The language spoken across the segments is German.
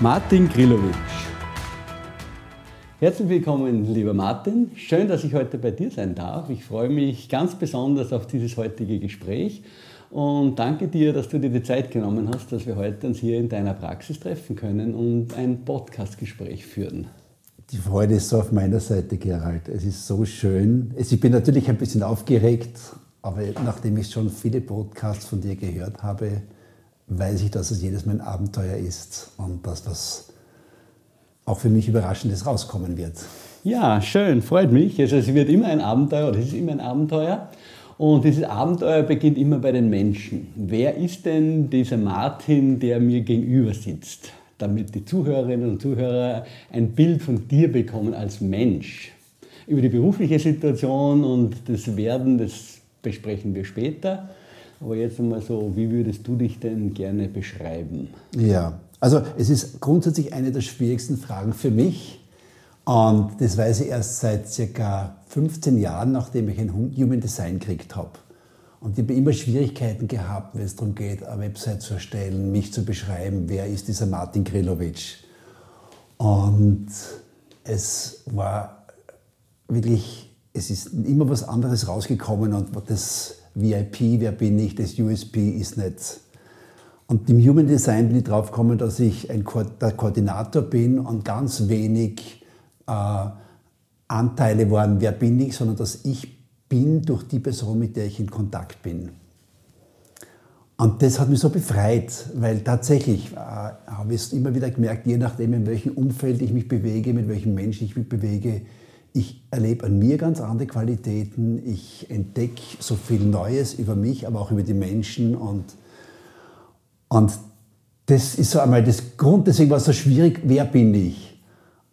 Martin Grillovic. Herzlich willkommen, lieber Martin. Schön, dass ich heute bei dir sein darf. Ich freue mich ganz besonders auf dieses heutige Gespräch und danke dir, dass du dir die Zeit genommen hast, dass wir heute uns hier in deiner Praxis treffen können und ein Podcastgespräch führen. Die Freude ist so auf meiner Seite, Gerald. Es ist so schön. Ich bin natürlich ein bisschen aufgeregt, aber nachdem ich schon viele Podcasts von dir gehört habe, weiß ich, dass es jedes Mal ein Abenteuer ist und dass was auch für mich Überraschendes rauskommen wird. Ja, schön, freut mich. Also es wird immer ein Abenteuer oder es ist immer ein Abenteuer. Und dieses Abenteuer beginnt immer bei den Menschen. Wer ist denn dieser Martin, der mir gegenüber sitzt? Damit die Zuhörerinnen und Zuhörer ein Bild von dir bekommen als Mensch. Über die berufliche Situation und das Werden, das besprechen wir später. Aber jetzt einmal so, wie würdest du dich denn gerne beschreiben? Ja, also es ist grundsätzlich eine der schwierigsten Fragen für mich. Und das weiß ich erst seit circa 15 Jahren, nachdem ich ein Human Design gekriegt habe. Und ich habe immer Schwierigkeiten gehabt, wenn es darum geht, eine Website zu erstellen, mich zu beschreiben, wer ist dieser Martin Grillovic. Und es war wirklich, es ist immer was anderes rausgekommen und das VIP, wer bin ich, das USP ist nicht. Und im Human Design bin ich drauf gekommen, dass ich ein Ko der Koordinator bin und ganz wenig äh, Anteile waren, wer bin ich, sondern dass ich bin durch die Person, mit der ich in Kontakt bin. Und das hat mich so befreit, weil tatsächlich äh, habe ich es immer wieder gemerkt, je nachdem, in welchem Umfeld ich mich bewege, mit welchem Menschen ich mich bewege, ich erlebe an mir ganz andere Qualitäten. Ich entdecke so viel Neues über mich, aber auch über die Menschen. Und, und das ist so einmal das Grund, deswegen war es so schwierig, wer bin ich?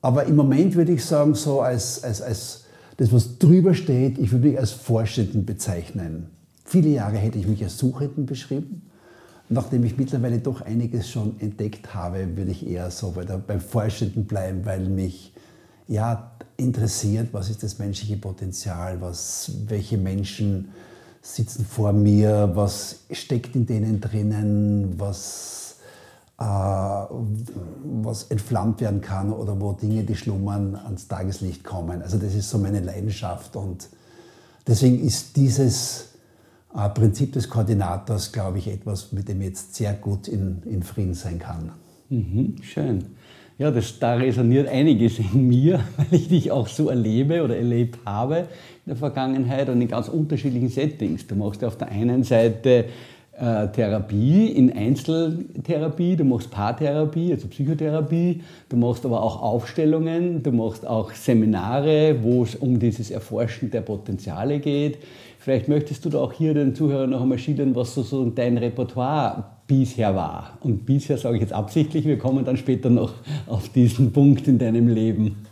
Aber im Moment würde ich sagen, so als, als, als das, was drüber steht, ich würde mich als Forschenden bezeichnen. Viele Jahre hätte ich mich als Suchenden beschrieben. Nachdem ich mittlerweile doch einiges schon entdeckt habe, würde ich eher so beim Forschenden bleiben, weil mich ja, interessiert, was ist das menschliche Potenzial, was, welche Menschen sitzen vor mir, was steckt in denen drinnen, was, äh, was entflammt werden kann oder wo Dinge, die schlummern, ans Tageslicht kommen. Also das ist so meine Leidenschaft und deswegen ist dieses äh, Prinzip des Koordinators, glaube ich, etwas, mit dem ich jetzt sehr gut in, in Frieden sein kann. Mhm, schön. Ja, das, da resoniert einiges in mir, weil ich dich auch so erlebe oder erlebt habe in der Vergangenheit und in ganz unterschiedlichen Settings. Du machst auf der einen Seite äh, Therapie in Einzeltherapie, du machst Paartherapie, also Psychotherapie, du machst aber auch Aufstellungen, du machst auch Seminare, wo es um dieses Erforschen der Potenziale geht. Vielleicht möchtest du da auch hier den Zuhörern noch einmal schildern, was so dein Repertoire bisher war. Und bisher sage ich jetzt absichtlich, wir kommen dann später noch auf diesen Punkt in deinem Leben.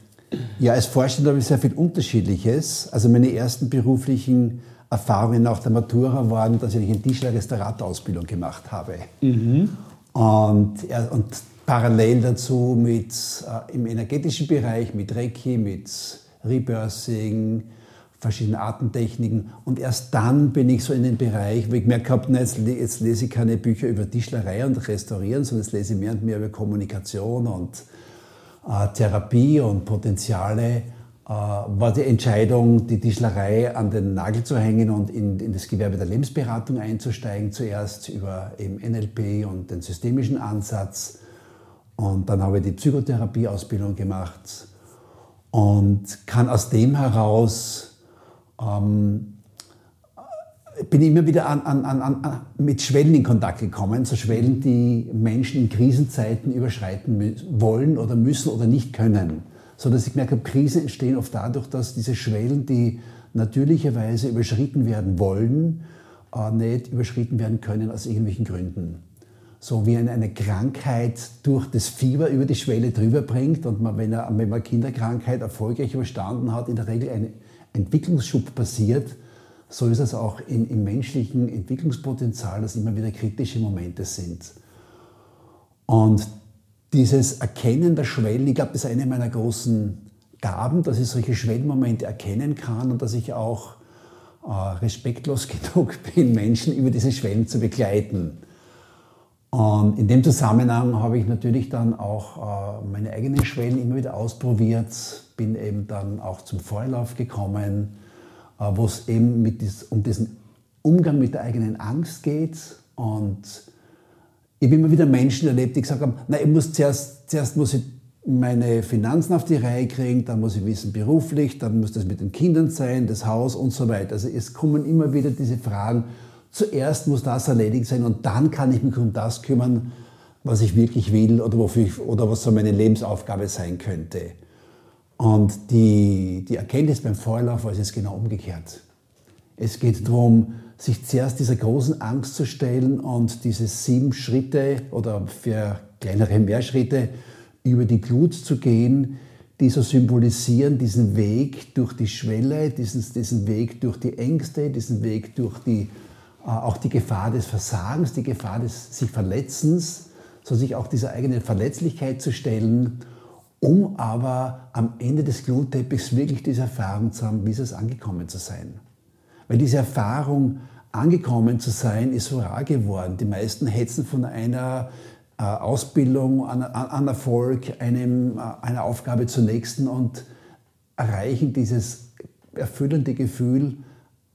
Ja, als Vorstand habe ich sehr viel Unterschiedliches. Also meine ersten beruflichen Erfahrungen nach der Matura waren, dass ich eine Tischler-Restauratausbildung gemacht habe. Mhm. Und, ja, und parallel dazu mit, äh, im energetischen Bereich, mit Reiki, mit Rebirthing, verschiedene Artentechniken. Und erst dann bin ich so in den Bereich, wo ich gemerkt habe, na, jetzt, jetzt, lese ich keine Bücher über Tischlerei und Restaurieren, sondern jetzt lese ich mehr und mehr über Kommunikation und äh, Therapie und Potenziale. Äh, war die Entscheidung, die Tischlerei an den Nagel zu hängen und in, in das Gewerbe der Lebensberatung einzusteigen, zuerst über eben NLP und den systemischen Ansatz. Und dann habe ich die Psychotherapieausbildung gemacht und kann aus dem heraus ähm, bin ich immer wieder an, an, an, mit Schwellen in Kontakt gekommen, so Schwellen, die Menschen in Krisenzeiten überschreiten wollen oder müssen oder nicht können. So dass ich merke, Krisen entstehen oft dadurch, dass diese Schwellen, die natürlicherweise überschritten werden wollen, äh, nicht überschritten werden können aus irgendwelchen Gründen. so wie eine Krankheit durch das Fieber über die Schwelle drüber bringt und man, wenn, er, wenn man Kinderkrankheit erfolgreich überstanden hat, in der Regel ein Entwicklungsschub passiert, so ist es auch in, im menschlichen Entwicklungspotenzial, dass immer wieder kritische Momente sind. Und dieses Erkennen der Schwellen, ich glaube, das ist eine meiner großen Gaben, dass ich solche Schwellenmomente erkennen kann und dass ich auch äh, respektlos genug bin, Menschen über diese Schwellen zu begleiten. Und in dem Zusammenhang habe ich natürlich dann auch äh, meine eigenen Schwellen immer wieder ausprobiert, bin eben dann auch zum Vorlauf gekommen, äh, wo es eben dies, um diesen Umgang mit der eigenen Angst geht. Und ich habe immer wieder Menschen erlebt, die gesagt haben, na, ich muss zuerst, zuerst muss ich meine Finanzen auf die Reihe kriegen, dann muss ich wissen beruflich, dann muss das mit den Kindern sein, das Haus und so weiter. Also es kommen immer wieder diese Fragen, zuerst muss das erledigt sein und dann kann ich mich um das kümmern, was ich wirklich will oder, wofür ich, oder was so meine Lebensaufgabe sein könnte. Und die, die Erkenntnis beim Vorlauf ist es genau umgekehrt. Es geht darum, sich zuerst dieser großen Angst zu stellen und diese sieben Schritte oder für kleinere Mehrschritte über die Glut zu gehen, die so symbolisieren diesen Weg durch die Schwelle, diesen, diesen Weg durch die Ängste, diesen Weg durch die äh, auch die Gefahr des Versagens, die Gefahr des sich Verletzens, so sich auch dieser eigenen Verletzlichkeit zu stellen, um aber am Ende des Glutteppichs wirklich diese Erfahrung zu haben, wie ist es angekommen zu sein. Weil diese Erfahrung, angekommen zu sein, ist so rar geworden. Die meisten hetzen von einer äh, Ausbildung an, an Erfolg, einem, äh, einer Aufgabe zur nächsten und erreichen dieses erfüllende Gefühl,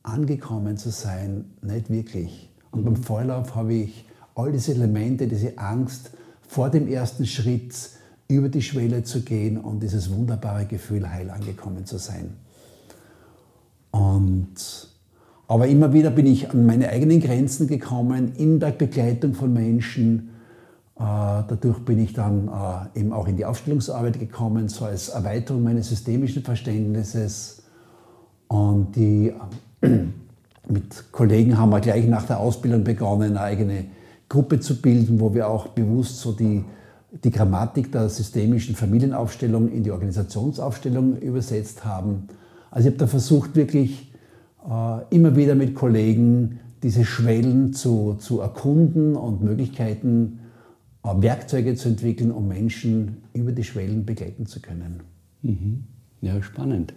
angekommen zu sein, nicht wirklich. Und beim Vorlauf habe ich all diese Elemente, diese Angst vor dem ersten Schritt über die Schwelle zu gehen und dieses wunderbare Gefühl, heil angekommen zu sein. Und, aber immer wieder bin ich an meine eigenen Grenzen gekommen in der Begleitung von Menschen. Äh, dadurch bin ich dann äh, eben auch in die Aufstellungsarbeit gekommen, so als Erweiterung meines systemischen Verständnisses. Und die mit Kollegen haben wir gleich nach der Ausbildung begonnen, eine eigene Gruppe zu bilden, wo wir auch bewusst so die, die Grammatik der systemischen Familienaufstellung in die Organisationsaufstellung übersetzt haben. Also ich habe da versucht, wirklich äh, immer wieder mit Kollegen diese Schwellen zu, zu erkunden und Möglichkeiten, äh, Werkzeuge zu entwickeln, um Menschen über die Schwellen begleiten zu können. Mhm. Ja, spannend.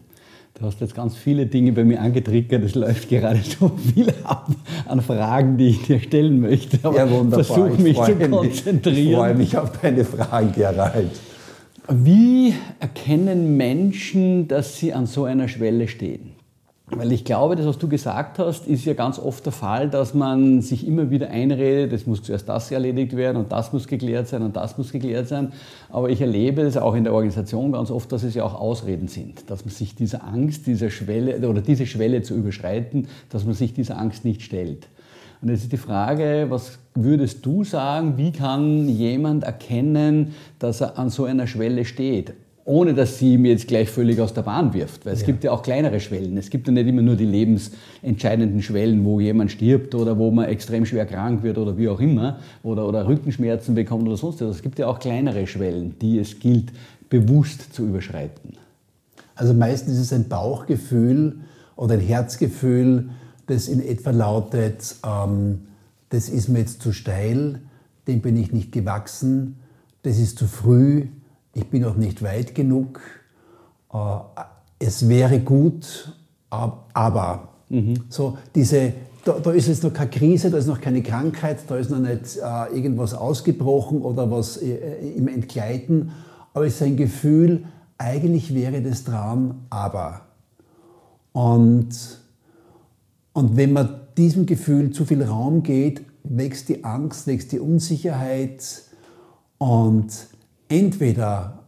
Du hast jetzt ganz viele Dinge bei mir angetriggert. Es läuft gerade so viel ab an Fragen, die ich dir stellen möchte. Aber ja, wunderbar. Versuch mich zu konzentrieren. ich freue mich auf deine Fragen, Gerald. Wie erkennen Menschen, dass sie an so einer Schwelle stehen? Weil ich glaube, das, was du gesagt hast, ist ja ganz oft der Fall, dass man sich immer wieder einredet, es muss zuerst das erledigt werden und das muss geklärt sein und das muss geklärt sein. Aber ich erlebe es auch in der Organisation ganz oft, dass es ja auch Ausreden sind, dass man sich dieser Angst, dieser Schwelle oder diese Schwelle zu überschreiten, dass man sich dieser Angst nicht stellt. Und jetzt ist die Frage, was würdest du sagen, wie kann jemand erkennen, dass er an so einer Schwelle steht? Ohne dass sie mir jetzt gleich völlig aus der Bahn wirft. Weil es ja. gibt ja auch kleinere Schwellen. Es gibt ja nicht immer nur die lebensentscheidenden Schwellen, wo jemand stirbt oder wo man extrem schwer krank wird oder wie auch immer oder, oder Rückenschmerzen bekommt oder sonst was. Es gibt ja auch kleinere Schwellen, die es gilt, bewusst zu überschreiten. Also meistens ist es ein Bauchgefühl oder ein Herzgefühl, das in etwa lautet, ähm, das ist mir jetzt zu steil, dem bin ich nicht gewachsen, das ist zu früh, ich bin noch nicht weit genug, äh, es wäre gut, aber mhm. so diese, da, da, ist jetzt noch keine Krise, da ist noch keine Krankheit, da ist noch nicht äh, irgendwas ausgebrochen oder was äh, im Entgleiten, aber es ist ein Gefühl, eigentlich wäre das dran, aber. Und, und wenn man diesem Gefühl zu viel Raum geht, wächst die Angst, wächst die Unsicherheit und entweder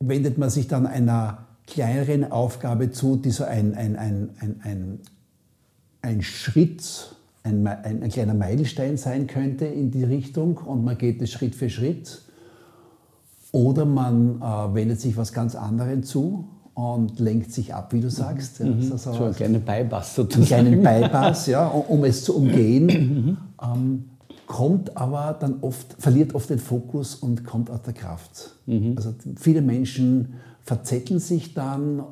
wendet man sich dann einer kleineren Aufgabe zu, die so ein, ein, ein, ein, ein, ein Schritt, ein, ein, ein kleiner Meilenstein sein könnte in die Richtung und man geht es Schritt für Schritt. Oder man äh, wendet sich was ganz anderem zu und lenkt sich ab, wie du sagst. Mhm. Ja, so, so einen kleinen Bypass sozusagen. Einen kleinen Bypass, ja, um, um es zu umgehen. Mhm. Ähm, kommt aber dann oft, verliert oft den Fokus und kommt aus der Kraft. Mhm. Also viele Menschen verzetteln sich dann,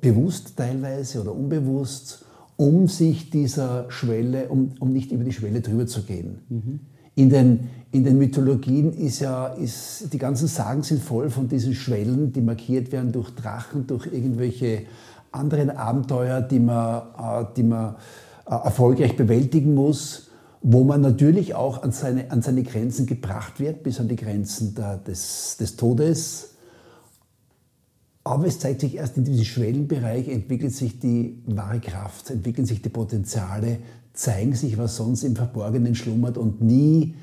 bewusst teilweise oder unbewusst, um sich dieser Schwelle, um, um nicht über die Schwelle drüber zu gehen. Mhm. In, den, in den Mythologien ist ja, ist, die ganzen Sagen sind voll von diesen Schwellen, die markiert werden durch Drachen, durch irgendwelche anderen Abenteuer, die man, äh, die man äh, erfolgreich bewältigen muss wo man natürlich auch an seine, an seine Grenzen gebracht wird, bis an die Grenzen der, des, des Todes. Aber es zeigt sich erst in diesem Schwellenbereich, entwickelt sich die wahre Kraft, entwickeln sich die Potenziale, zeigen sich, was sonst im Verborgenen schlummert und nie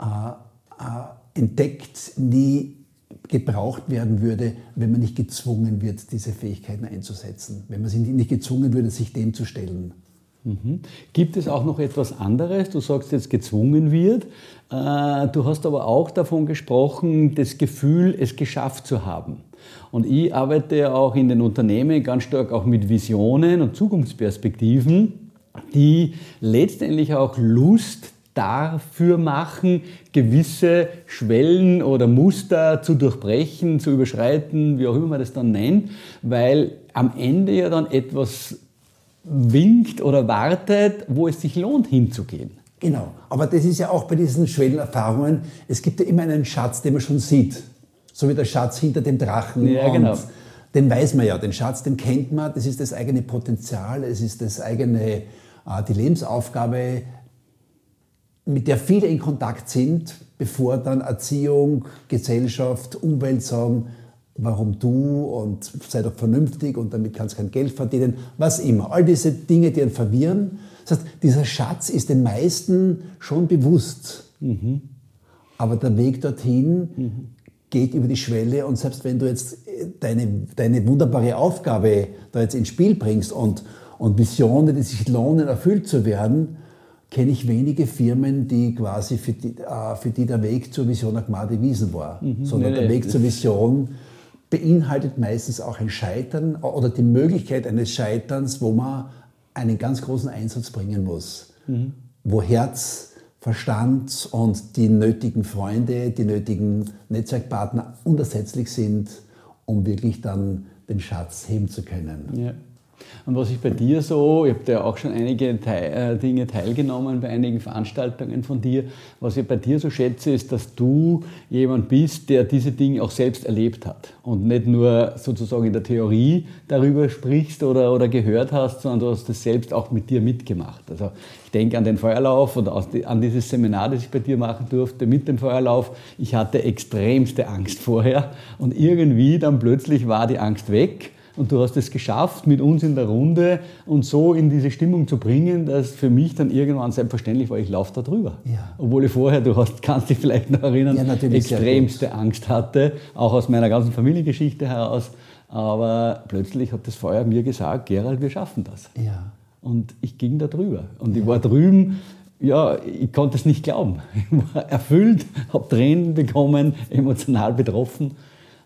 äh, äh, entdeckt, nie gebraucht werden würde, wenn man nicht gezwungen wird, diese Fähigkeiten einzusetzen, wenn man nicht gezwungen würde, sich dem zu stellen. Mhm. Gibt es auch noch etwas anderes? Du sagst jetzt gezwungen wird. Äh, du hast aber auch davon gesprochen, das Gefühl, es geschafft zu haben. Und ich arbeite ja auch in den Unternehmen ganz stark auch mit Visionen und Zukunftsperspektiven, die letztendlich auch Lust dafür machen, gewisse Schwellen oder Muster zu durchbrechen, zu überschreiten, wie auch immer man das dann nennt, weil am Ende ja dann etwas winkt oder wartet, wo es sich lohnt hinzugehen. Genau, aber das ist ja auch bei diesen Schwellenerfahrungen, es gibt ja immer einen Schatz, den man schon sieht. So wie der Schatz hinter dem Drachen. Ja, genau. Den weiß man ja, den Schatz, den kennt man, das ist das eigene Potenzial, es ist das eigene, äh, die Lebensaufgabe, mit der viele in Kontakt sind, bevor dann Erziehung, Gesellschaft, Umwelt sagen, warum du und sei doch vernünftig und damit kannst du kein Geld verdienen, was immer. All diese Dinge, die einen verwirren. Das heißt, dieser Schatz ist den meisten schon bewusst. Mhm. Aber der Weg dorthin mhm. geht über die Schwelle und selbst wenn du jetzt äh, deine, deine wunderbare Aufgabe da jetzt ins Spiel bringst und, und Visionen, die sich lohnen, erfüllt zu werden, kenne ich wenige Firmen, die quasi für die, äh, für die der Weg zur Vision Agmade Wiesen war, mhm, sondern nee, der Weg zur Vision beinhaltet meistens auch ein Scheitern oder die Möglichkeit eines Scheiterns, wo man einen ganz großen Einsatz bringen muss, mhm. wo Herz, Verstand und die nötigen Freunde, die nötigen Netzwerkpartner unersetzlich sind, um wirklich dann den Schatz heben zu können. Ja. Und was ich bei dir so, ich habe ja auch schon einige Teil, äh, Dinge teilgenommen bei einigen Veranstaltungen von dir, was ich bei dir so schätze, ist, dass du jemand bist, der diese Dinge auch selbst erlebt hat und nicht nur sozusagen in der Theorie darüber sprichst oder, oder gehört hast, sondern du hast das selbst auch mit dir mitgemacht. Also ich denke an den Feuerlauf oder an dieses Seminar, das ich bei dir machen durfte mit dem Feuerlauf. Ich hatte extremste Angst vorher und irgendwie dann plötzlich war die Angst weg und du hast es geschafft, mit uns in der Runde uns so in diese Stimmung zu bringen, dass für mich dann irgendwann selbstverständlich war, ich laufe da drüber. Ja. Obwohl ich vorher, du hast, kannst dich vielleicht noch erinnern, ja, extremste Angst hatte, auch aus meiner ganzen Familiengeschichte heraus. Aber plötzlich hat das Feuer mir gesagt, Gerald, wir schaffen das. Ja. Und ich ging da drüber. Und ich war drüben ja, ich konnte es nicht glauben. Ich war erfüllt, habe Tränen bekommen, emotional betroffen.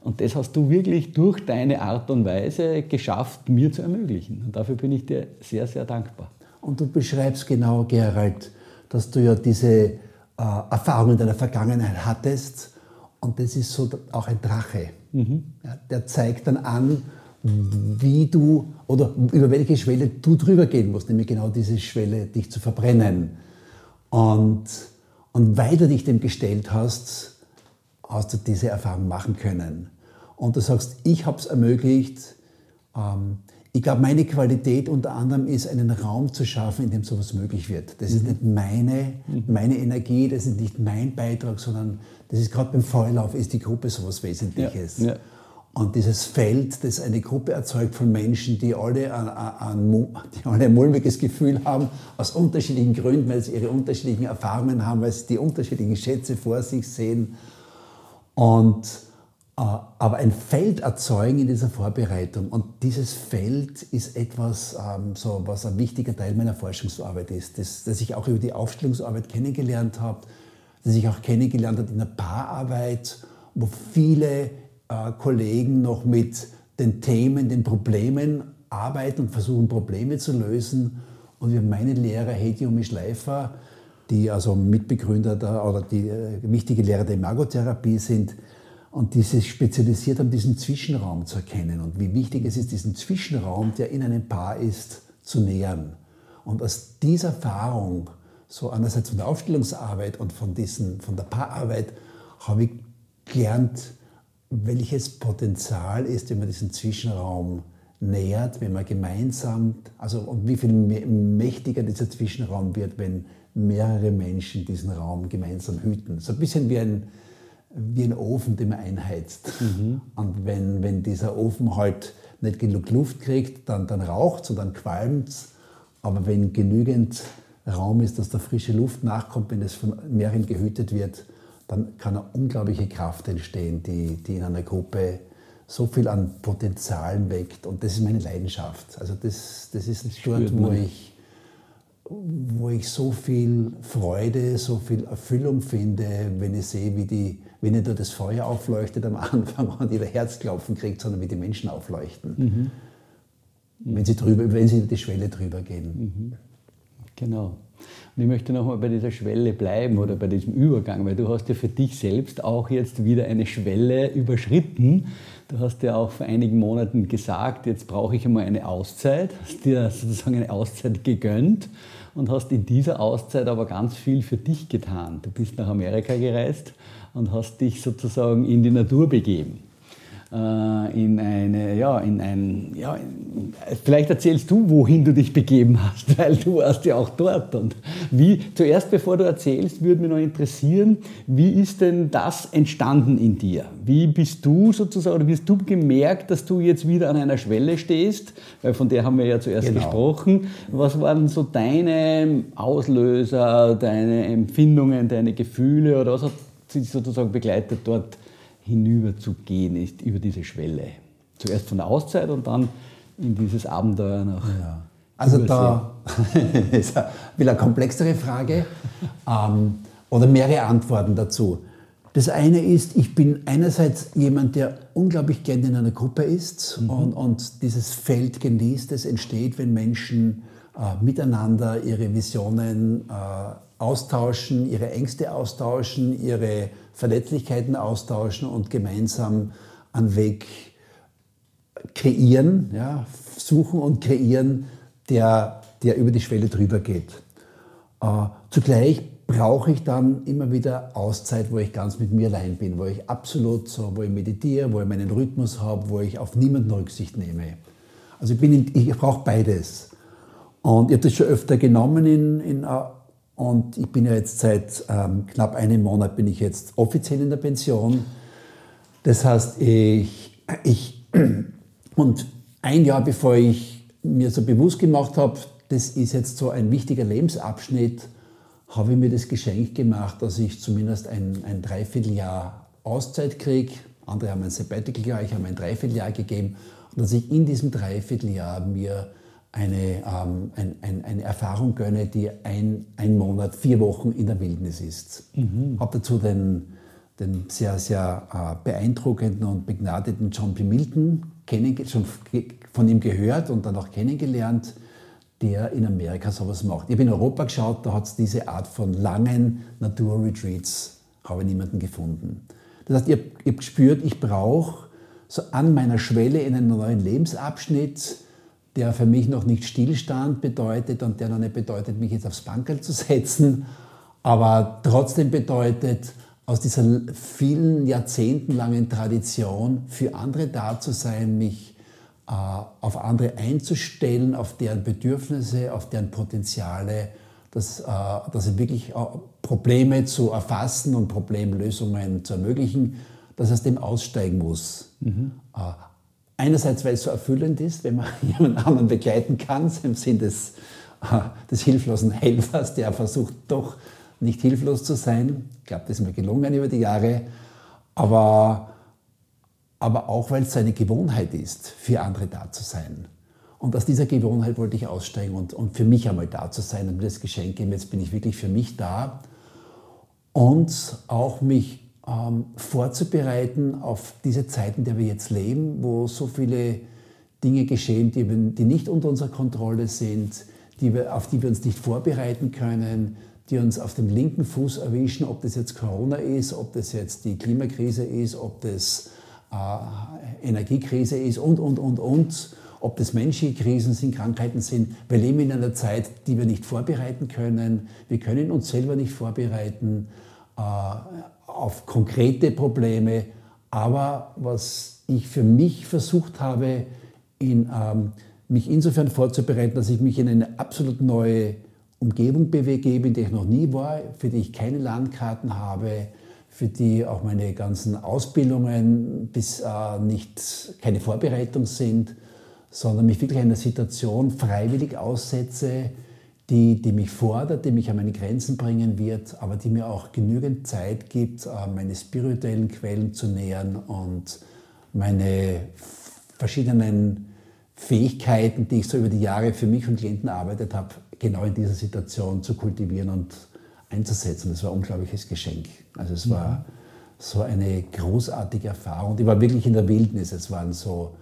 Und das hast du wirklich durch deine Art und Weise geschafft, mir zu ermöglichen. Und dafür bin ich dir sehr, sehr dankbar. Und du beschreibst genau, Gerald, dass du ja diese äh, Erfahrung in deiner Vergangenheit hattest. Und das ist so auch ein Drache. Mhm. Ja, der zeigt dann an, wie du oder über welche Schwelle du drüber gehen musst, nämlich genau diese Schwelle, dich zu verbrennen. Und, und weil du dich dem gestellt hast, hast du diese Erfahrung machen können. Und du sagst, ich habe es ermöglicht. Ähm, ich glaube, meine Qualität unter anderem ist, einen Raum zu schaffen, in dem sowas möglich wird. Das mhm. ist nicht meine, mhm. meine Energie, das ist nicht mein Beitrag, sondern das ist gerade beim Feuerlauf, ist die Gruppe sowas Wesentliches. Ja, ja. Und dieses Feld, das eine Gruppe erzeugt von Menschen, die alle ein, ein, die alle ein mulmiges Gefühl haben, aus unterschiedlichen Gründen, weil sie ihre unterschiedlichen Erfahrungen haben, weil sie die unterschiedlichen Schätze vor sich sehen und, äh, aber ein Feld erzeugen in dieser Vorbereitung. Und dieses Feld ist etwas, ähm, so, was ein wichtiger Teil meiner Forschungsarbeit ist, das, das ich auch über die Aufstellungsarbeit kennengelernt habe, das ich auch kennengelernt habe in der Paararbeit, wo viele äh, Kollegen noch mit den Themen, den Problemen arbeiten und versuchen, Probleme zu lösen. Und wir haben meinen Lehrer Hediumi Schleifer, die also Mitbegründer der, oder die äh, wichtige Lehrer der Imagotherapie sind und die sich spezialisiert haben, diesen Zwischenraum zu erkennen und wie wichtig es ist, diesen Zwischenraum, der in einem Paar ist, zu nähern. Und aus dieser Erfahrung, so einerseits von der Aufstellungsarbeit und von, diesen, von der Paararbeit, habe ich gelernt, welches Potenzial ist, wenn man diesen Zwischenraum nähert, wenn man gemeinsam, also und wie viel mächtiger dieser Zwischenraum wird, wenn mehrere Menschen diesen Raum gemeinsam hüten. So ein bisschen wie ein, wie ein Ofen, den man einheizt. Mhm. Und wenn, wenn dieser Ofen halt nicht genug Luft kriegt, dann, dann raucht es und dann qualmt es. Aber wenn genügend Raum ist, dass da frische Luft nachkommt, wenn es von mehreren gehütet wird, dann kann eine unglaubliche Kraft entstehen, die, die in einer Gruppe so viel an Potenzialen weckt. Und das ist meine Leidenschaft. Also das, das ist dort, wo ich, wo ich so viel Freude, so viel Erfüllung finde, wenn ich sehe, wie die, wenn nicht nur das Feuer aufleuchtet am Anfang und jeder Herzklopfen kriegt, sondern wie die Menschen aufleuchten. Mhm. Wenn, sie drüber, wenn sie die Schwelle drüber gehen. Mhm. Genau. Und ich möchte nochmal bei dieser Schwelle bleiben oder bei diesem Übergang, weil du hast ja für dich selbst auch jetzt wieder eine Schwelle überschritten. Du hast ja auch vor einigen Monaten gesagt, jetzt brauche ich einmal eine Auszeit, hast dir sozusagen eine Auszeit gegönnt und hast in dieser Auszeit aber ganz viel für dich getan. Du bist nach Amerika gereist und hast dich sozusagen in die Natur begeben. Äh, in eine, ja, in ein, ja, in, vielleicht erzählst du, wohin du dich begeben hast, weil du warst ja auch dort. Und wie, zuerst bevor du erzählst, würde mich noch interessieren, wie ist denn das entstanden in dir? Wie bist du sozusagen, oder wie hast du gemerkt, dass du jetzt wieder an einer Schwelle stehst? Weil von der haben wir ja zuerst genau. gesprochen. Was waren so deine Auslöser, deine Empfindungen, deine Gefühle oder was hat dich sozusagen begleitet dort hinüberzugehen ist, über diese Schwelle. Zuerst von der Auszeit und dann in dieses Abenteuer nach. Ja. Also Übersee. da ist eine komplexere Frage ähm, oder mehrere Antworten dazu. Das eine ist, ich bin einerseits jemand, der unglaublich gerne in einer Gruppe ist mhm. und, und, dieses Feld genießt. Es entsteht, wenn Menschen äh, miteinander ihre Visionen äh, austauschen, ihre Ängste austauschen, ihre Verletzlichkeiten austauschen und gemeinsam einen Weg kreieren, ja, suchen und kreieren, der, der über die Schwelle drüber geht. Äh, zugleich brauche ich dann immer wieder Auszeit, wo ich ganz mit mir allein bin, wo ich absolut so, wo ich meditiere, wo ich meinen Rhythmus habe, wo ich auf niemanden Rücksicht nehme. Also ich, ich brauche beides. Und ich habe das schon öfter genommen in, in äh, und ich bin ja jetzt seit ähm, knapp einem Monat bin ich jetzt offiziell in der Pension. Das heißt, ich, ich und ein Jahr bevor ich mir so bewusst gemacht habe, das ist jetzt so ein wichtiger Lebensabschnitt, habe ich mir das Geschenk gemacht, dass ich zumindest ein, ein Dreivierteljahr Auszeit kriege. Andere haben ein Sabbatical-Jahr, ich habe ein Dreivierteljahr gegeben. Und dass ich in diesem Dreivierteljahr mir eine, ähm, ein, ein, eine Erfahrung gönne, die ein, ein Monat, vier Wochen in der Wildnis ist. Mhm. Habe dazu den, den sehr, sehr äh, beeindruckenden und begnadeten John P. Milton schon von ihm gehört und dann auch kennengelernt, der in Amerika sowas macht. Ich habe in Europa geschaut, da hat es diese Art von langen Naturretreats, habe ich niemanden gefunden. Das heißt, ich habe hab gespürt, ich brauche so an meiner Schwelle in einen neuen Lebensabschnitt, der für mich noch nicht Stillstand bedeutet und der noch nicht bedeutet, mich jetzt aufs Bankerl zu setzen, aber trotzdem bedeutet, aus dieser vielen jahrzehntelangen Tradition für andere da zu sein, mich äh, auf andere einzustellen, auf deren Bedürfnisse, auf deren Potenziale, dass, äh, dass ich wirklich äh, Probleme zu erfassen und Problemlösungen zu ermöglichen, dass ich aus dem aussteigen muss. Mhm. Äh, Einerseits, weil es so erfüllend ist, wenn man jemanden anderen begleiten kann, im Sinn des, äh, des hilflosen Helfers, der versucht doch nicht hilflos zu sein. Ich glaube, das ist mir gelungen über die Jahre. Aber, aber auch, weil es so eine Gewohnheit ist, für andere da zu sein. Und aus dieser Gewohnheit wollte ich aussteigen und, und für mich einmal da zu sein und mir das Geschenk geben, jetzt bin ich wirklich für mich da. Und auch mich ähm, vorzubereiten auf diese Zeiten, in der wir jetzt leben, wo so viele Dinge geschehen, die, die nicht unter unserer Kontrolle sind, die wir, auf die wir uns nicht vorbereiten können, die uns auf dem linken Fuß erwischen, ob das jetzt Corona ist, ob das jetzt die Klimakrise ist, ob das äh, Energiekrise ist und, und, und, und, ob das menschliche Krisen sind, Krankheiten sind. Wir leben in einer Zeit, die wir nicht vorbereiten können. Wir können uns selber nicht vorbereiten äh, auf konkrete Probleme. Aber was ich für mich versucht habe, in, ähm, mich insofern vorzubereiten, dass ich mich in eine absolut neue Umgebung begebe, in der ich noch nie war, für die ich keine Landkarten habe, für die auch meine ganzen Ausbildungen bis äh, nicht keine Vorbereitung sind, sondern mich wirklich einer Situation freiwillig aussetze, die, die mich fordert, die mich an meine Grenzen bringen wird, aber die mir auch genügend Zeit gibt, äh, meine spirituellen Quellen zu nähern und meine verschiedenen Fähigkeiten, die ich so über die Jahre für mich und Klienten erarbeitet habe, genau in dieser Situation zu kultivieren und einzusetzen. Das war ein unglaubliches Geschenk. Also es war mhm. so eine großartige Erfahrung. Ich war wirklich in der Wildnis. Es waren so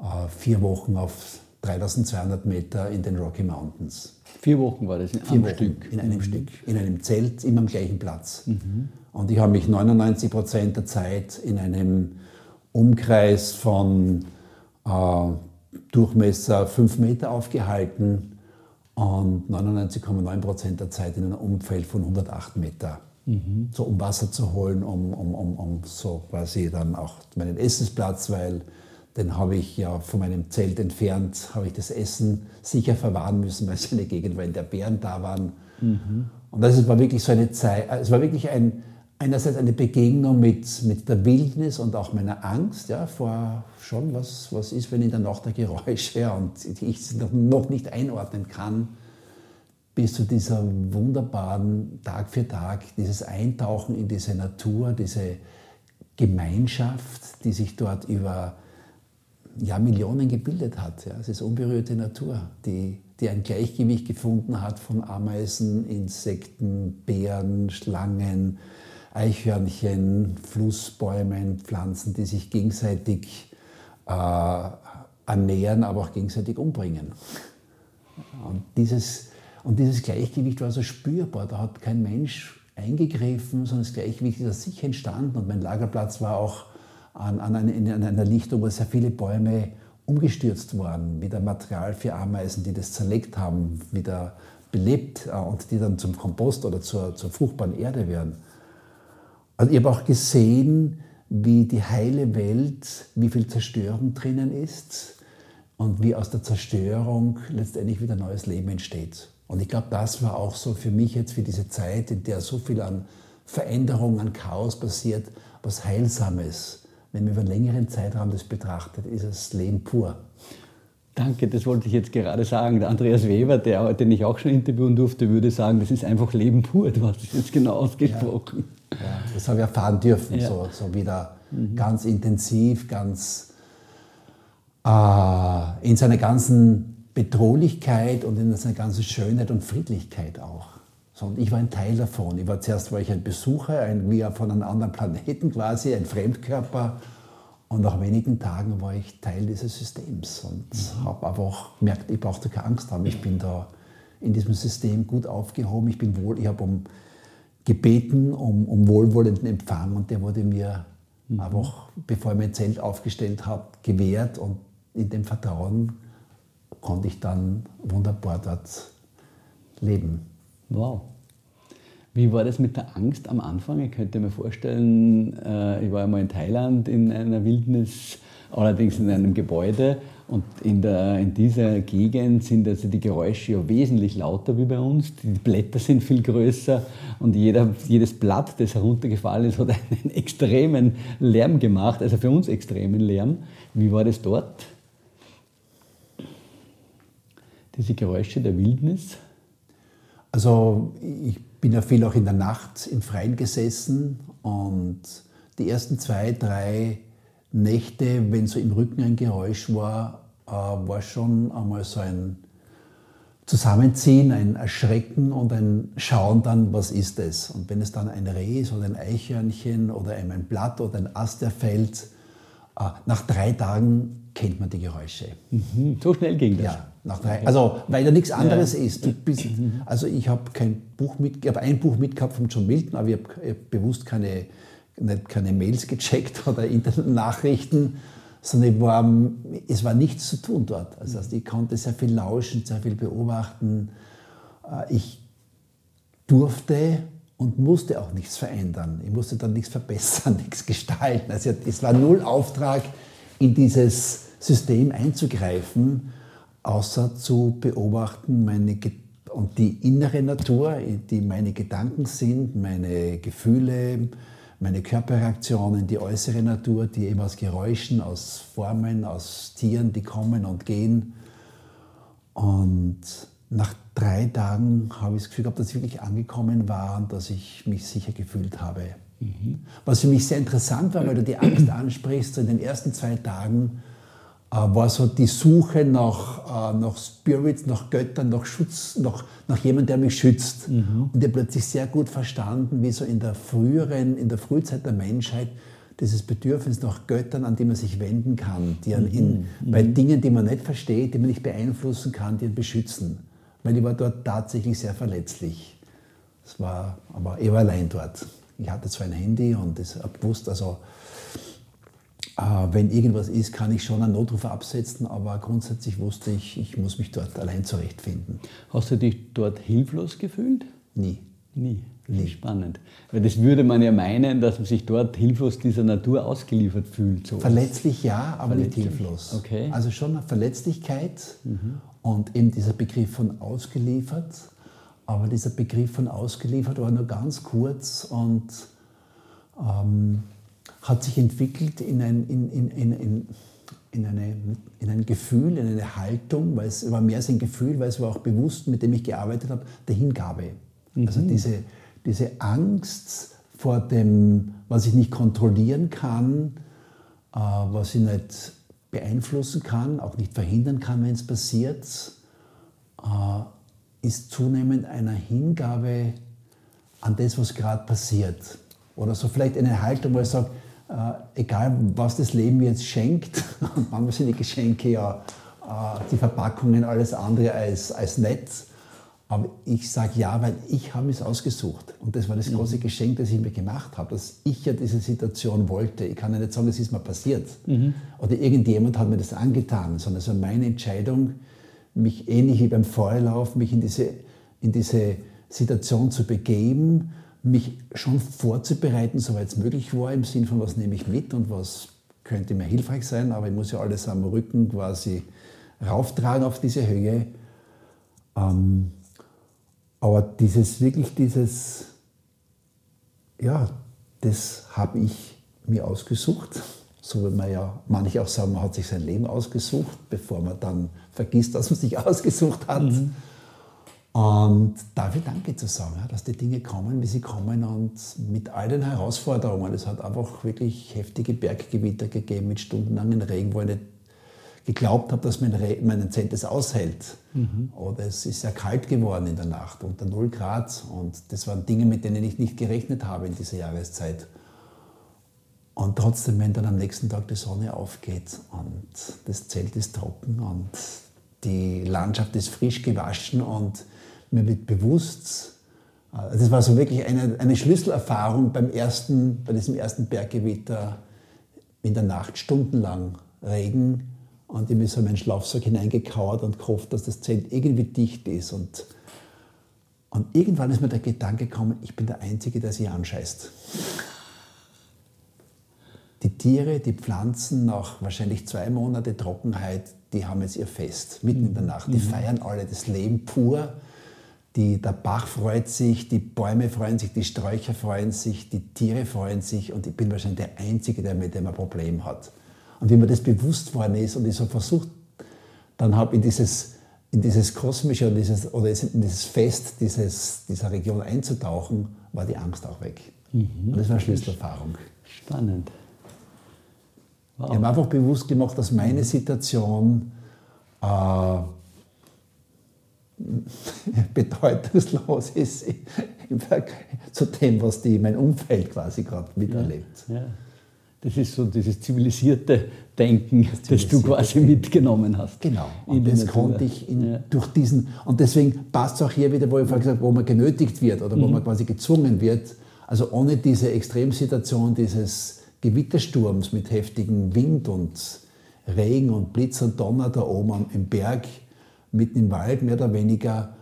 äh, vier Wochen auf 3200 Meter in den Rocky Mountains. Vier Wochen war das in vier einem Wochen Stück? In einem mhm. Stück, in einem Zelt, immer am gleichen Platz. Mhm. Und ich habe mich 99 Prozent der Zeit in einem Umkreis von äh, Durchmesser 5 Meter aufgehalten und 99,9 Prozent der Zeit in einem Umfeld von 108 Meter. Mhm. So um Wasser zu holen, um, um, um, um so quasi dann auch meinen Essensplatz, weil den habe ich ja von meinem Zelt entfernt, habe ich das Essen sicher verwahren müssen, weil es eine Gegend war, in der Bären da waren. Mhm. Und das war wirklich so eine Zeit, es war wirklich ein, einerseits eine Begegnung mit, mit der Wildnis und auch meiner Angst ja, vor schon, was, was ist, wenn in der Nacht der Geräusche und ich es noch nicht einordnen kann, bis zu dieser wunderbaren Tag für Tag, dieses Eintauchen in diese Natur, diese Gemeinschaft, die sich dort über ja, Millionen gebildet hat. Ja. Es ist unberührte Natur, die, die ein Gleichgewicht gefunden hat von Ameisen, Insekten, Bären, Schlangen, Eichhörnchen, Flussbäumen, Pflanzen, die sich gegenseitig äh, ernähren, aber auch gegenseitig umbringen. Und dieses, und dieses Gleichgewicht war so spürbar. Da hat kein Mensch eingegriffen, sondern das Gleichgewicht ist aus sich entstanden. Und mein Lagerplatz war auch an, an, eine, an einer Lichtung, wo sehr viele Bäume umgestürzt waren, wieder Material für Ameisen, die das zerlegt haben, wieder belebt äh, und die dann zum Kompost oder zur, zur fruchtbaren Erde werden. Also ich habe auch gesehen, wie die heile Welt, wie viel Zerstörung drinnen ist und wie aus der Zerstörung letztendlich wieder neues Leben entsteht. Und ich glaube, das war auch so für mich jetzt für diese Zeit, in der so viel an Veränderung, an Chaos passiert, was Heilsames. Wenn man über einen längeren Zeitraum das betrachtet, ist es Leben pur. Danke, das wollte ich jetzt gerade sagen. Der Andreas Weber, der, den ich auch schon interviewen durfte, würde sagen, das ist einfach Leben pur. Du hast es jetzt genau ausgesprochen. Ja. Ja, das habe ich erfahren dürfen, ja. so, so wieder mhm. ganz intensiv, ganz äh, in seiner ganzen Bedrohlichkeit und in seiner ganzen Schönheit und Friedlichkeit auch. So, und ich war ein Teil davon. Ich war zuerst war ich ein Besucher, ein, wie von einem anderen Planeten quasi, ein Fremdkörper. Und nach wenigen Tagen war ich Teil dieses Systems und mhm. habe einfach gemerkt, ich brauchte keine Angst haben. Ich bin da in diesem System gut aufgehoben. Ich bin wohl, ich habe um gebeten um, um wohlwollenden Empfang und der wurde mir mhm. einfach, bevor ich mein Zelt aufgestellt habe, gewährt und in dem Vertrauen konnte ich dann wunderbar dort leben. Wow. Wie war das mit der Angst am Anfang? Ich könnte mir vorstellen, äh, ich war einmal in Thailand in einer Wildnis, allerdings in einem Gebäude und in, der, in dieser Gegend sind also die Geräusche ja wesentlich lauter wie bei uns. Die Blätter sind viel größer und jeder, jedes Blatt, das heruntergefallen ist, hat einen extremen Lärm gemacht, also für uns extremen Lärm. Wie war das dort? Diese Geräusche der Wildnis? Also ich bin ja viel auch in der Nacht im Freien gesessen und die ersten zwei, drei Nächte, wenn so im Rücken ein Geräusch war, äh, war schon einmal so ein Zusammenziehen, ein Erschrecken und ein Schauen dann, was ist es? Und wenn es dann ein Reh ist oder ein Eichhörnchen oder ein Blatt oder ein Ast, der fällt, äh, nach drei Tagen kennt man die Geräusche. Mhm. So schnell ging das? Ja, nach drei, also weil da nichts anderes ja. ist. Bist, also ich habe kein Buch mit, ich habe ein Buch mitgehabt von John Milton, aber ich habe bewusst keine, nicht, keine Mails gecheckt oder Internetnachrichten, sondern war, es war nichts zu tun dort. Also, also ich konnte sehr viel lauschen, sehr viel beobachten. Äh, ich durfte und musste auch nichts verändern. Ich musste dann nichts verbessern, nichts gestalten. Also es war null Auftrag, in dieses System einzugreifen, außer zu beobachten meine und die innere Natur, die meine Gedanken sind, meine Gefühle, meine Körperreaktionen, die äußere Natur, die eben aus Geräuschen, aus Formen, aus Tieren, die kommen und gehen. Und nach drei Tagen habe ich das Gefühl gehabt, dass ich wirklich angekommen war und dass ich mich sicher gefühlt habe. Mhm. Was für mich sehr interessant war, weil du die Angst ansprichst, so in den ersten zwei Tagen äh, war so die Suche nach, äh, nach Spirits, nach Göttern, nach Schutz, nach, nach jemandem, der mich schützt. Mhm. Und ich habe plötzlich sehr gut verstanden, wie so in der früheren, in der Frühzeit der Menschheit dieses Bedürfnis nach Göttern, an die man sich wenden kann, die einen in, mhm. bei Dingen, die man nicht versteht, die man nicht beeinflussen kann, die einen beschützen weil ich war dort tatsächlich sehr verletzlich. Es war, aber ich war allein dort. Ich hatte zwar ein Handy und ich habe gewusst, also äh, wenn irgendwas ist, kann ich schon einen Notruf absetzen, aber grundsätzlich wusste ich, ich muss mich dort allein zurechtfinden. Hast du dich dort hilflos gefühlt? Nie. Nie. Nie. Spannend. Weil das würde man ja meinen, dass man sich dort hilflos dieser Natur ausgeliefert fühlt. So. Verletzlich ja, aber Verletzlich. nicht hilflos. Okay. Also schon eine Verletzlichkeit mhm. und eben dieser Begriff von ausgeliefert. Aber dieser Begriff von ausgeliefert war nur ganz kurz und ähm, hat sich entwickelt in ein, in, in, in, in, eine, in ein Gefühl, in eine Haltung, weil es war mehr als ein Gefühl, weil es war auch bewusst, mit dem ich gearbeitet habe, der Hingabe. Also mhm. Also diese, diese Angst vor dem, was ich nicht kontrollieren kann, äh, was ich nicht beeinflussen kann, auch nicht verhindern kann, wenn es passiert, äh, ist zunehmend einer Hingabe an das, was gerade passiert. Oder so vielleicht eine Haltung, wo ich sage, äh, egal was das Leben mir jetzt schenkt, manchmal sind die Geschenke ja äh, die Verpackungen alles andere als, als nett, aber ich sage ja, weil ich habe es ausgesucht. Und das war das große mhm. Geschenk, das ich mir gemacht habe, dass ich ja diese Situation wollte. Ich kann ja nicht sagen, es ist mir passiert. Mhm. Oder irgendjemand hat mir das angetan, sondern es war meine Entscheidung, mich ähnlich wie beim Feuerlauf, mich in diese, in diese Situation zu begeben, mich schon vorzubereiten, soweit es möglich war, im Sinn von, was nehme ich mit und was könnte mir hilfreich sein, aber ich muss ja alles am Rücken quasi rauftragen auf diese Höhe. Ähm, aber dieses, wirklich dieses, ja, das habe ich mir ausgesucht. So wie man ja manche auch sagen, man hat sich sein Leben ausgesucht, bevor man dann vergisst, dass man sich ausgesucht hat. Mhm. Und dafür Danke zu sagen, dass die Dinge kommen, wie sie kommen und mit all den Herausforderungen. Es hat einfach wirklich heftige Berggewitter gegeben mit stundenlangen Regen, wo ich nicht geglaubt habe, dass mein, mein Zelt es aushält. Mhm. Oder es ist sehr kalt geworden in der Nacht, unter 0 Grad. Und das waren Dinge, mit denen ich nicht gerechnet habe in dieser Jahreszeit. Und trotzdem, wenn dann am nächsten Tag die Sonne aufgeht und das Zelt ist trocken und die Landschaft ist frisch gewaschen und mir wird bewusst, äh, das war so wirklich eine, eine Schlüsselerfahrung beim ersten, bei diesem ersten Berggewitter in der Nacht, stundenlang Regen, und ich bin so in meinen Schlafsack hineingekauert und gehofft, dass das Zelt irgendwie dicht ist. Und, und irgendwann ist mir der Gedanke gekommen, ich bin der Einzige, der sich anscheißt. Die Tiere, die Pflanzen nach wahrscheinlich zwei Monaten Trockenheit, die haben jetzt ihr Fest, mitten in der Nacht. Die mhm. feiern alle das Leben pur. Die, der Bach freut sich, die Bäume freuen sich, die Sträucher freuen sich, die Tiere freuen sich und ich bin wahrscheinlich der Einzige, der mit dem ein Problem hat. Und wie mir das bewusst worden ist und ich so versucht, dann habe in dieses, in dieses kosmische oder, dieses, oder in dieses Fest dieses, dieser Region einzutauchen, war die Angst auch weg. Mhm. Und das war eine Schlüsselerfahrung. Spannend. Wow. Ich habe einfach bewusst gemacht, dass meine Situation äh, bedeutungslos ist zu dem, was die, mein Umfeld quasi gerade miterlebt. Ja, ja. Das ist so dieses zivilisierte Denken, das, das du quasi Denken. mitgenommen hast. Genau. Und das Natur. konnte ich in, ja. durch diesen, und deswegen passt es auch hier wieder, wo ich vorhin gesagt habe, wo man genötigt wird oder wo mhm. man quasi gezwungen wird. Also ohne diese Extremsituation dieses Gewittersturms mit heftigem Wind und Regen und Blitz und Donner da oben im Berg, mitten im Wald, mehr oder weniger,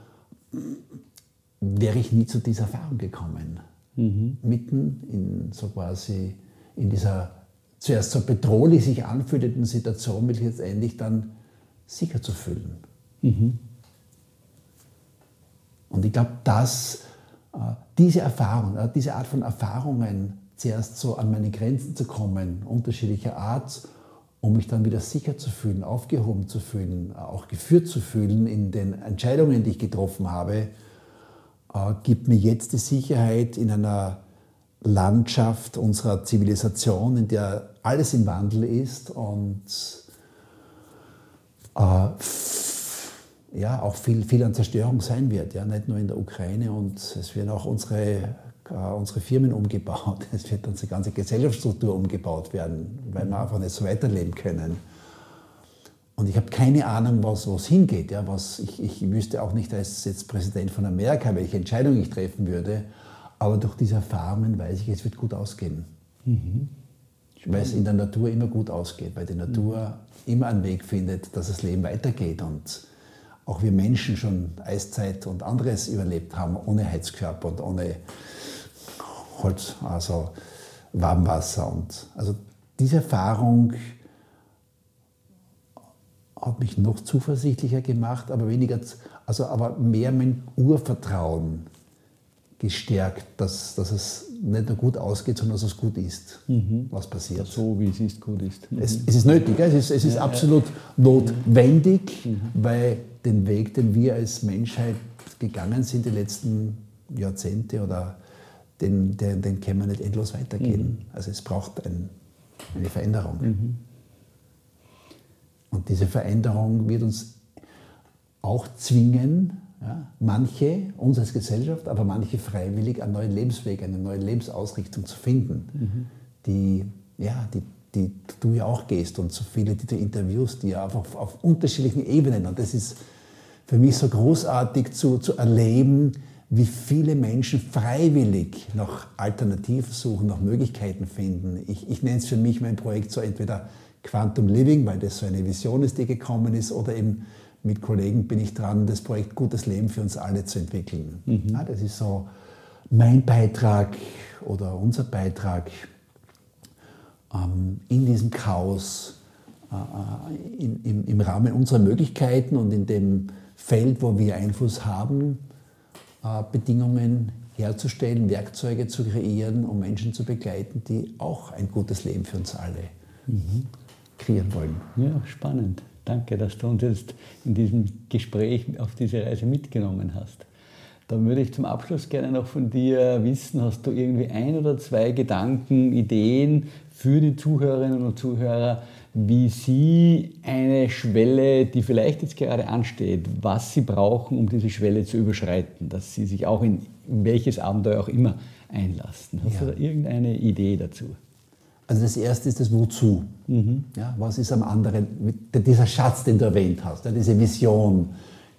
wäre ich nie zu dieser Erfahrung gekommen. Mhm. Mitten in so quasi in dieser zuerst so bedrohlich sich anfühlenden Situation, mich letztendlich dann sicher zu fühlen. Mhm. Und ich glaube, dass äh, diese Erfahrung, äh, diese Art von Erfahrungen, zuerst so an meine Grenzen zu kommen, unterschiedlicher Art, um mich dann wieder sicher zu fühlen, aufgehoben zu fühlen, auch geführt zu fühlen in den Entscheidungen, die ich getroffen habe, äh, gibt mir jetzt die Sicherheit in einer Landschaft unserer Zivilisation, in der alles im Wandel ist und äh, ja, auch viel, viel an Zerstörung sein wird. Ja? Nicht nur in der Ukraine und es werden auch unsere, unsere Firmen umgebaut, es wird unsere ganze Gesellschaftsstruktur umgebaut werden, weil wir einfach nicht so weiterleben können. Und ich habe keine Ahnung, was, es hingeht. Ja? Was, ich, ich wüsste auch nicht als jetzt Präsident von Amerika, welche Entscheidung ich treffen würde. Aber durch diese Erfahrungen weiß ich, es wird gut ausgehen. Mhm. Weil es in der Natur immer gut ausgeht, weil die Natur mhm. immer einen Weg findet, dass das Leben weitergeht. Und auch wir Menschen schon Eiszeit und anderes überlebt haben, ohne Heizkörper und ohne Holz, also Warmwasser. Und also diese Erfahrung hat mich noch zuversichtlicher gemacht, aber weniger, also aber mehr mein Urvertrauen gestärkt, dass, dass es nicht nur gut ausgeht, sondern dass es gut ist, mhm. was passiert. So wie es ist, gut ist. Mhm. Es, es, ist nötig, es ist, es ist ja, absolut ja. notwendig, mhm. weil den Weg, den wir als Menschheit gegangen sind die letzten Jahrzehnte oder den, den, den können wir nicht endlos weitergehen. Mhm. Also es braucht ein, eine Veränderung. Mhm. Und diese Veränderung wird uns auch zwingen, ja, manche, uns als Gesellschaft, aber manche freiwillig einen neuen Lebensweg, eine neue Lebensausrichtung zu finden, mhm. die, ja, die, die du ja auch gehst und so viele, die du interviewst, die ja einfach auf, auf unterschiedlichen Ebenen. Und das ist für mich so großartig zu, zu erleben, wie viele Menschen freiwillig nach Alternativen suchen, nach Möglichkeiten finden. Ich, ich nenne es für mich mein Projekt so entweder Quantum Living, weil das so eine Vision ist, die gekommen ist, oder eben mit Kollegen bin ich dran, das Projekt Gutes Leben für uns alle zu entwickeln. Mhm. Ja, das ist so mein Beitrag oder unser Beitrag ähm, in diesem Chaos, äh, äh, in, im, im, Rahmen unserer Möglichkeiten und in dem Feld, wo wir Einfluss haben, Bedingungen herzustellen, Werkzeuge zu kreieren, um Menschen zu begleiten, die auch ein gutes Leben für uns alle mhm. kreieren wollen. Ja, spannend. Danke, dass du uns jetzt in diesem Gespräch auf diese Reise mitgenommen hast. Dann würde ich zum Abschluss gerne noch von dir wissen, hast du irgendwie ein oder zwei Gedanken, Ideen für die Zuhörerinnen und Zuhörer, wie sie eine Schwelle, die vielleicht jetzt gerade ansteht, was sie brauchen, um diese Schwelle zu überschreiten, dass sie sich auch in welches Abenteuer auch immer einlassen. Hast ja. du da irgendeine Idee dazu? Also das erste ist das Wozu. Mhm. Ja, was ist am anderen, dieser Schatz, den du erwähnt hast, ja, diese Vision,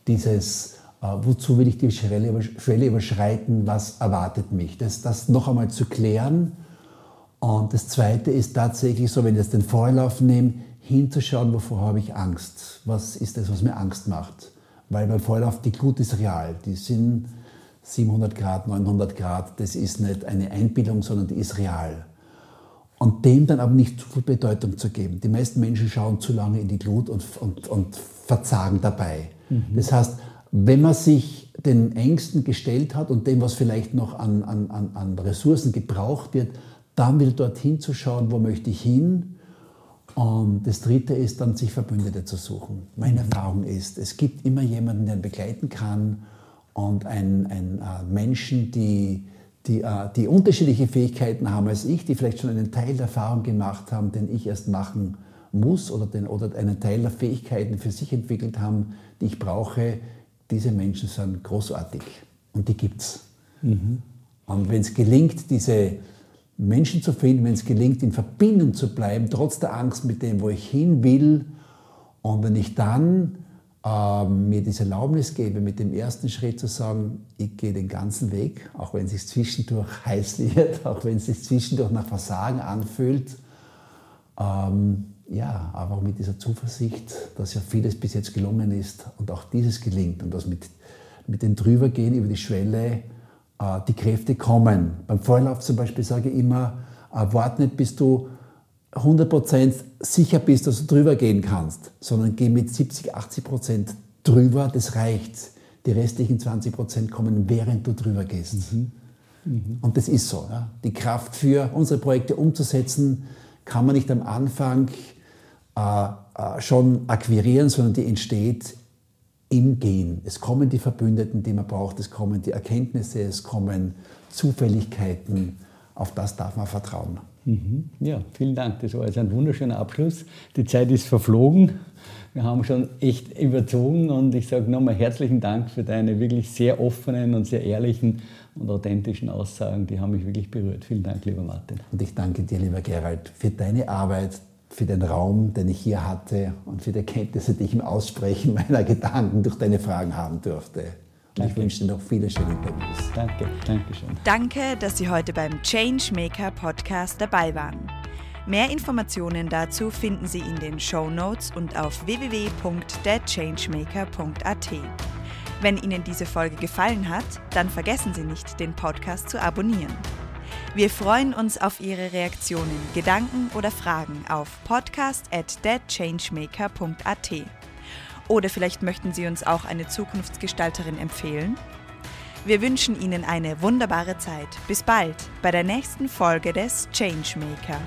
dieses, äh, wozu will ich die Schwelle, Schwelle überschreiten, was erwartet mich. Das, das noch einmal zu klären. Und das zweite ist tatsächlich so, wenn ich jetzt den Vorlauf nehme, hinzuschauen, wovor habe ich Angst. Was ist das, was mir Angst macht? Weil beim Vorlauf, die Glut ist real. Die sind 700 Grad, 900 Grad. Das ist nicht eine Einbildung, sondern die ist real und dem dann aber nicht zu viel Bedeutung zu geben. Die meisten Menschen schauen zu lange in die Glut und, und, und verzagen dabei. Mhm. Das heißt, wenn man sich den Ängsten gestellt hat und dem, was vielleicht noch an, an, an Ressourcen gebraucht wird, dann wieder dorthin zu schauen, wo möchte ich hin. Und das Dritte ist dann, sich Verbündete zu suchen. Meine. Erfahrung ist, es gibt immer jemanden, der ihn begleiten kann und einen, einen äh, Menschen, die die, äh, die unterschiedliche Fähigkeiten haben als ich, die vielleicht schon einen Teil der Erfahrung gemacht haben, den ich erst machen muss oder, den, oder einen Teil der Fähigkeiten für sich entwickelt haben, die ich brauche, diese Menschen sind großartig und die gibt es. Mhm. Und wenn es gelingt, diese, Menschen zu finden, wenn es gelingt, in Verbindung zu bleiben, trotz der Angst mit dem, wo ich hin will. Und wenn ich dann äh, mir diese Erlaubnis gebe, mit dem ersten Schritt zu sagen, ich gehe den ganzen Weg, auch wenn es sich zwischendurch heiß wird, auch wenn es sich zwischendurch nach Versagen anfühlt, ähm, ja, aber auch mit dieser Zuversicht, dass ja vieles bis jetzt gelungen ist und auch dieses gelingt und dass mit, mit dem Drübergehen über die Schwelle die Kräfte kommen. Beim Vorlauf zum Beispiel sage ich immer, äh, warte nicht, bis du 100% sicher bist, dass du drüber gehen kannst, sondern geh mit 70, 80% drüber, das reicht. Die restlichen 20% kommen, während du drüber gehst. Mhm. Mhm. Und das ist so. Ja. Die Kraft für unsere Projekte umzusetzen, kann man nicht am Anfang äh, äh, schon akquirieren, sondern die entsteht im Gehen. Es kommen die Verbündeten, die man braucht, es kommen die Erkenntnisse, es kommen Zufälligkeiten. Auf das darf man vertrauen. Mhm. Ja, vielen Dank. Das war jetzt ein wunderschöner Abschluss. Die Zeit ist verflogen. Wir haben schon echt überzogen und ich sage nochmal herzlichen Dank für deine wirklich sehr offenen und sehr ehrlichen und authentischen Aussagen. Die haben mich wirklich berührt. Vielen Dank, lieber Martin. Und ich danke dir, lieber Gerald, für deine Arbeit, für den Raum, den ich hier hatte und für die Erkenntnisse, die ich im Aussprechen meiner Gedanken durch deine Fragen haben durfte. Und ich wünsche dir noch viele schöne Interviews. Danke, danke schön. Danke, dass Sie heute beim Changemaker Podcast dabei waren. Mehr Informationen dazu finden Sie in den Show Notes und auf www.thechangemaker.at. Wenn Ihnen diese Folge gefallen hat, dann vergessen Sie nicht, den Podcast zu abonnieren. Wir freuen uns auf Ihre Reaktionen, Gedanken oder Fragen auf podcast at. Oder vielleicht möchten Sie uns auch eine Zukunftsgestalterin empfehlen? Wir wünschen Ihnen eine wunderbare Zeit. Bis bald bei der nächsten Folge des Changemaker.